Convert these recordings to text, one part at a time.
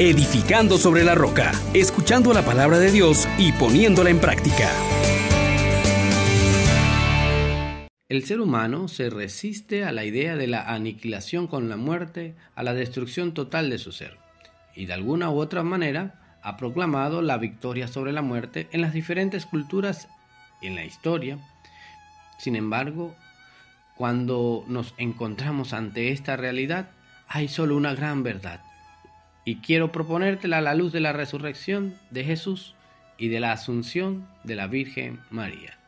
edificando sobre la roca, escuchando la palabra de Dios y poniéndola en práctica. El ser humano se resiste a la idea de la aniquilación con la muerte, a la destrucción total de su ser, y de alguna u otra manera ha proclamado la victoria sobre la muerte en las diferentes culturas en la historia. Sin embargo, cuando nos encontramos ante esta realidad, hay solo una gran verdad. Y quiero proponértela a la luz de la resurrección de Jesús y de la asunción de la Virgen María.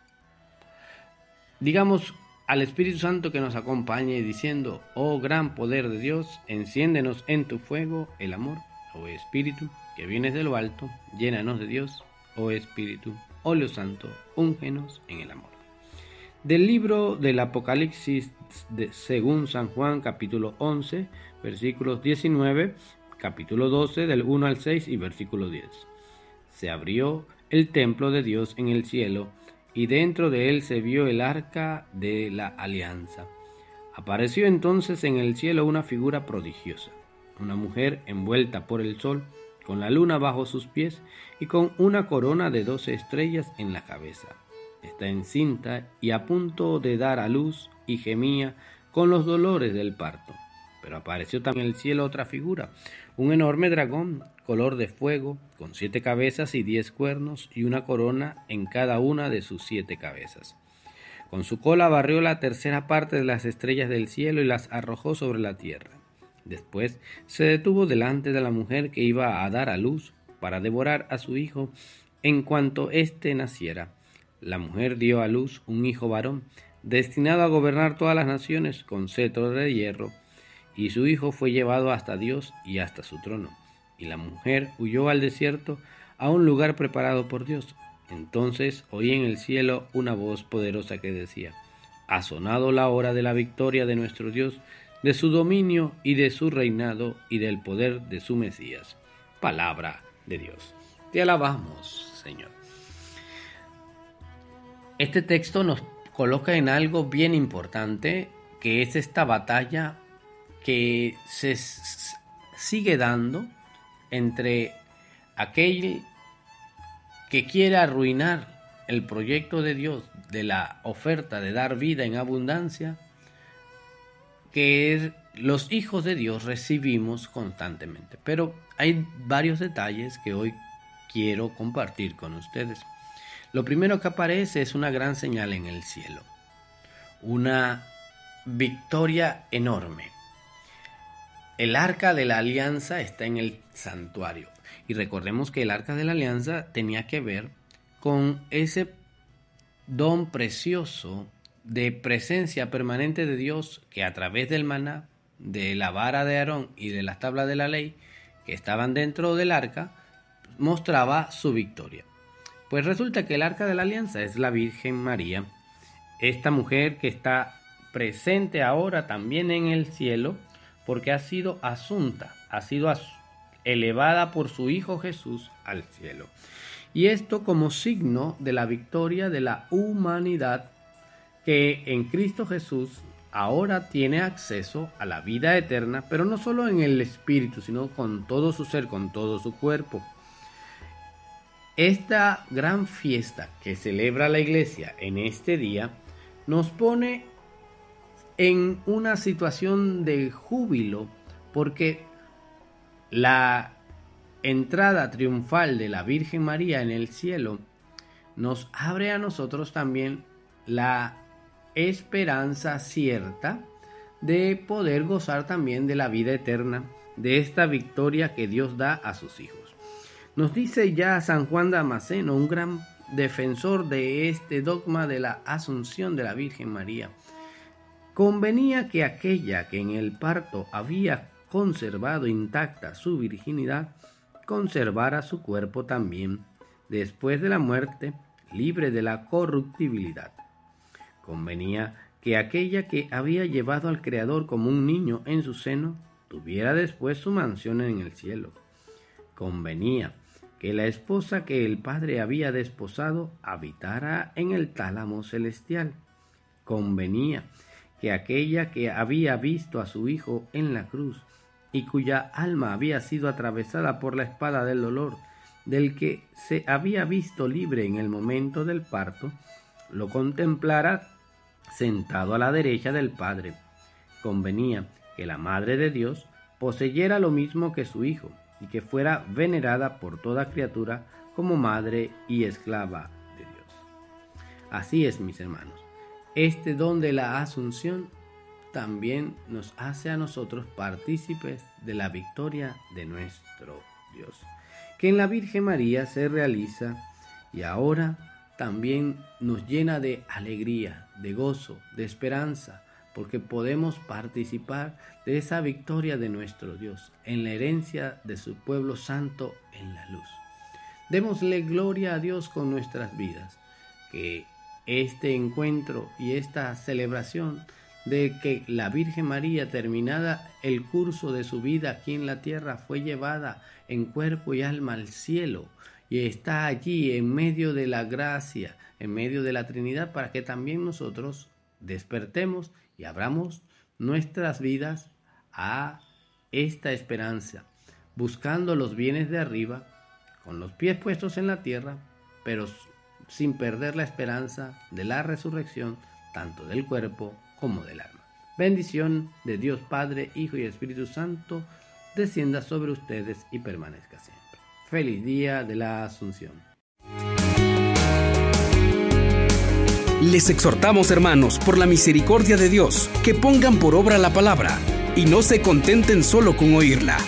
Digamos al Espíritu Santo que nos acompañe diciendo, oh gran poder de Dios, enciéndenos en tu fuego el amor, oh Espíritu, que vienes de lo alto, llénanos de Dios, oh Espíritu, óleo santo, úngenos en el amor. Del libro del Apocalipsis de, según San Juan capítulo 11 versículos 19, capítulo 12 del 1 al 6 y versículo 10. Se abrió el templo de Dios en el cielo y dentro de él se vio el arca de la alianza. Apareció entonces en el cielo una figura prodigiosa, una mujer envuelta por el sol, con la luna bajo sus pies y con una corona de doce estrellas en la cabeza está encinta y a punto de dar a luz y gemía con los dolores del parto. Pero apareció también en el cielo otra figura, un enorme dragón, color de fuego, con siete cabezas y diez cuernos y una corona en cada una de sus siete cabezas. Con su cola barrió la tercera parte de las estrellas del cielo y las arrojó sobre la tierra. Después se detuvo delante de la mujer que iba a dar a luz para devorar a su hijo en cuanto éste naciera la mujer dio a luz un hijo varón, destinado a gobernar todas las naciones con cetro de hierro, y su hijo fue llevado hasta Dios y hasta su trono. Y la mujer huyó al desierto a un lugar preparado por Dios. Entonces oí en el cielo una voz poderosa que decía, ha sonado la hora de la victoria de nuestro Dios, de su dominio y de su reinado y del poder de su Mesías. Palabra de Dios. Te alabamos, Señor. Este texto nos coloca en algo bien importante, que es esta batalla que se sigue dando entre aquel que quiere arruinar el proyecto de Dios de la oferta de dar vida en abundancia, que los hijos de Dios recibimos constantemente. Pero hay varios detalles que hoy quiero compartir con ustedes. Lo primero que aparece es una gran señal en el cielo, una victoria enorme. El arca de la alianza está en el santuario y recordemos que el arca de la alianza tenía que ver con ese don precioso de presencia permanente de Dios que a través del maná, de la vara de Aarón y de las tablas de la ley que estaban dentro del arca, mostraba su victoria. Pues resulta que el arca de la alianza es la Virgen María, esta mujer que está presente ahora también en el cielo, porque ha sido asunta, ha sido elevada por su Hijo Jesús al cielo. Y esto como signo de la victoria de la humanidad que en Cristo Jesús ahora tiene acceso a la vida eterna, pero no solo en el espíritu, sino con todo su ser, con todo su cuerpo. Esta gran fiesta que celebra la iglesia en este día nos pone en una situación de júbilo porque la entrada triunfal de la Virgen María en el cielo nos abre a nosotros también la esperanza cierta de poder gozar también de la vida eterna, de esta victoria que Dios da a sus hijos. Nos dice ya San Juan Damasceno, un gran defensor de este dogma de la asunción de la Virgen María. Convenía que aquella que en el parto había conservado intacta su virginidad, conservara su cuerpo también, después de la muerte, libre de la corruptibilidad. Convenía que aquella que había llevado al Creador como un niño en su seno, tuviera después su mansión en el cielo. Convenía que la esposa que el padre había desposado habitara en el tálamo celestial. Convenía que aquella que había visto a su hijo en la cruz y cuya alma había sido atravesada por la espada del dolor, del que se había visto libre en el momento del parto, lo contemplara sentado a la derecha del Padre. Convenía que la Madre de Dios poseyera lo mismo que su Hijo, y que fuera venerada por toda criatura como madre y esclava de Dios. Así es, mis hermanos. Este don de la asunción también nos hace a nosotros partícipes de la victoria de nuestro Dios, que en la Virgen María se realiza y ahora también nos llena de alegría, de gozo, de esperanza, porque podemos participar de esa victoria de nuestro Dios, en la herencia de su pueblo santo en la luz. Démosle gloria a Dios con nuestras vidas, que este encuentro y esta celebración de que la Virgen María, terminada el curso de su vida aquí en la tierra, fue llevada en cuerpo y alma al cielo y está allí en medio de la gracia, en medio de la Trinidad, para que también nosotros despertemos y abramos nuestras vidas a esta esperanza, buscando los bienes de arriba, con los pies puestos en la tierra, pero sin perder la esperanza de la resurrección, tanto del cuerpo como del alma. Bendición de Dios Padre, Hijo y Espíritu Santo, descienda sobre ustedes y permanezca siempre. Feliz día de la Asunción. Les exhortamos, hermanos, por la misericordia de Dios, que pongan por obra la palabra y no se contenten solo con oírla.